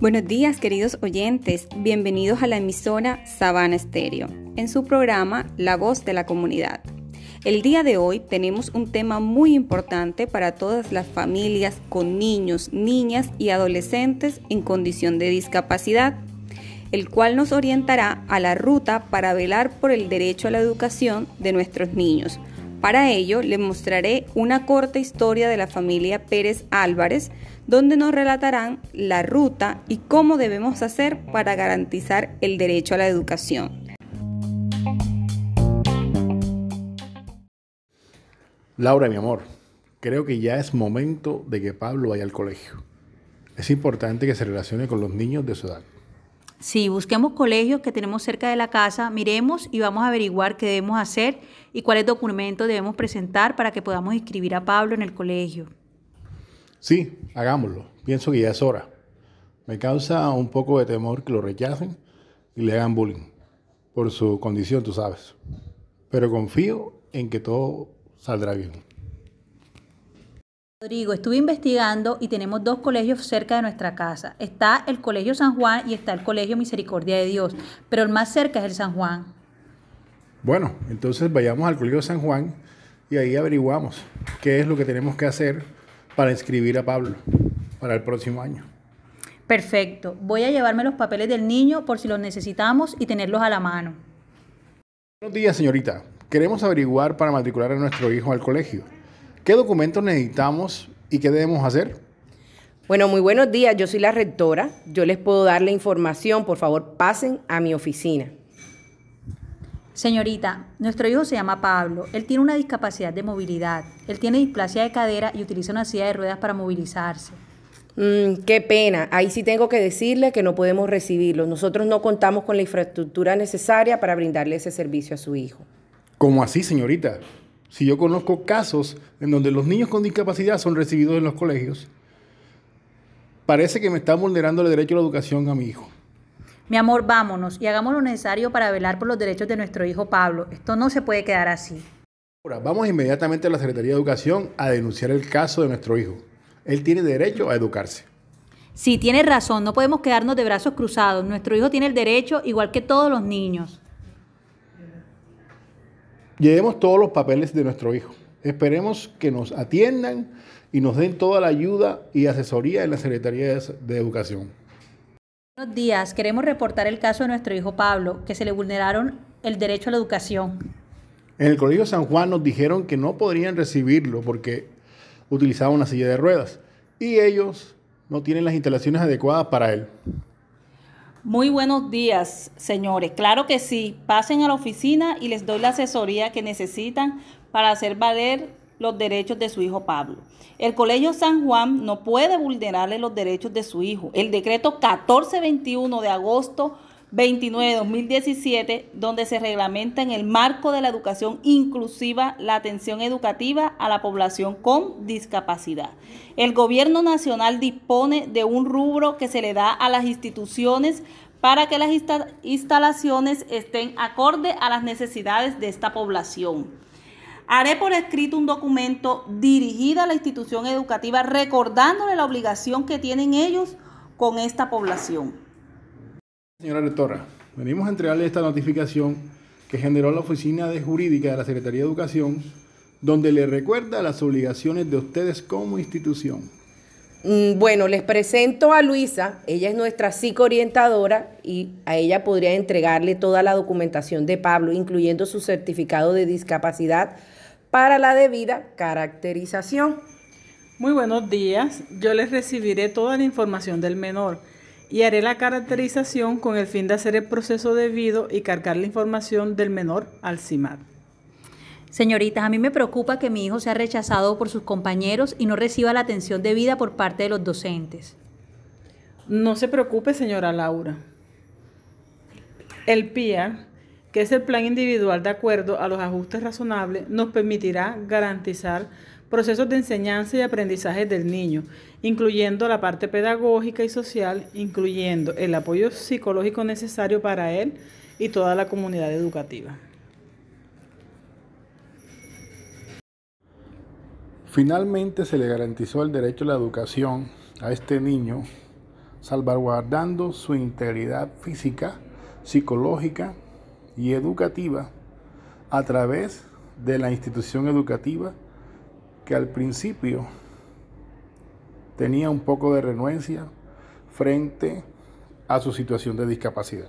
Buenos días queridos oyentes, bienvenidos a la emisora Sabana Estéreo, en su programa La Voz de la Comunidad. El día de hoy tenemos un tema muy importante para todas las familias con niños, niñas y adolescentes en condición de discapacidad, el cual nos orientará a la ruta para velar por el derecho a la educación de nuestros niños. Para ello les mostraré una corta historia de la familia Pérez Álvarez, donde nos relatarán la ruta y cómo debemos hacer para garantizar el derecho a la educación. Laura, mi amor, creo que ya es momento de que Pablo vaya al colegio. Es importante que se relacione con los niños de su edad. Sí, busquemos colegios que tenemos cerca de la casa, miremos y vamos a averiguar qué debemos hacer y cuáles documentos debemos presentar para que podamos inscribir a Pablo en el colegio. Sí, hagámoslo. Pienso que ya es hora. Me causa un poco de temor que lo rechacen y le hagan bullying por su condición, tú sabes. Pero confío en que todo saldrá bien. Rodrigo, estuve investigando y tenemos dos colegios cerca de nuestra casa. Está el Colegio San Juan y está el Colegio Misericordia de Dios, pero el más cerca es el San Juan. Bueno, entonces vayamos al Colegio San Juan y ahí averiguamos qué es lo que tenemos que hacer para inscribir a Pablo para el próximo año. Perfecto. Voy a llevarme los papeles del niño por si los necesitamos y tenerlos a la mano. Buenos días, señorita. Queremos averiguar para matricular a nuestro hijo al colegio. ¿Qué documentos necesitamos y qué debemos hacer? Bueno, muy buenos días. Yo soy la rectora. Yo les puedo dar la información. Por favor, pasen a mi oficina. Señorita, nuestro hijo se llama Pablo. Él tiene una discapacidad de movilidad. Él tiene displasia de cadera y utiliza una silla de ruedas para movilizarse. Mm, qué pena. Ahí sí tengo que decirle que no podemos recibirlo. Nosotros no contamos con la infraestructura necesaria para brindarle ese servicio a su hijo. ¿Cómo así, señorita? Si yo conozco casos en donde los niños con discapacidad son recibidos en los colegios, parece que me está vulnerando el derecho a la educación a mi hijo. Mi amor, vámonos y hagamos lo necesario para velar por los derechos de nuestro hijo Pablo. Esto no se puede quedar así. Ahora, vamos inmediatamente a la Secretaría de Educación a denunciar el caso de nuestro hijo. Él tiene derecho a educarse. Sí, tiene razón, no podemos quedarnos de brazos cruzados. Nuestro hijo tiene el derecho igual que todos los niños. Llevemos todos los papeles de nuestro hijo. Esperemos que nos atiendan y nos den toda la ayuda y asesoría en la Secretaría de Educación. Buenos días, queremos reportar el caso de nuestro hijo Pablo, que se le vulneraron el derecho a la educación. En el Colegio San Juan nos dijeron que no podrían recibirlo porque utilizaba una silla de ruedas y ellos no tienen las instalaciones adecuadas para él. Muy buenos días, señores. Claro que sí. Pasen a la oficina y les doy la asesoría que necesitan para hacer valer los derechos de su hijo Pablo. El Colegio San Juan no puede vulnerarle los derechos de su hijo. El decreto 1421 de agosto 29 de 2017, donde se reglamenta en el marco de la educación inclusiva la atención educativa a la población con discapacidad. El gobierno nacional dispone de un rubro que se le da a las instituciones para que las instalaciones estén acorde a las necesidades de esta población. Haré por escrito un documento dirigido a la institución educativa recordándole la obligación que tienen ellos con esta población. Señora rectora, venimos a entregarle esta notificación que generó la Oficina de Jurídica de la Secretaría de Educación, donde le recuerda las obligaciones de ustedes como institución. Mm, bueno, les presento a Luisa, ella es nuestra psicoorientadora y a ella podría entregarle toda la documentación de Pablo, incluyendo su certificado de discapacidad para la debida caracterización. Muy buenos días. Yo les recibiré toda la información del menor y haré la caracterización con el fin de hacer el proceso debido y cargar la información del menor al CIMAR. Señoritas, a mí me preocupa que mi hijo sea rechazado por sus compañeros y no reciba la atención debida por parte de los docentes. No se preocupe, señora Laura. El PIA que es el plan individual de acuerdo a los ajustes razonables, nos permitirá garantizar procesos de enseñanza y aprendizaje del niño, incluyendo la parte pedagógica y social, incluyendo el apoyo psicológico necesario para él y toda la comunidad educativa. Finalmente se le garantizó el derecho a la educación a este niño, salvaguardando su integridad física, psicológica y educativa a través de la institución educativa que al principio tenía un poco de renuencia frente a su situación de discapacidad.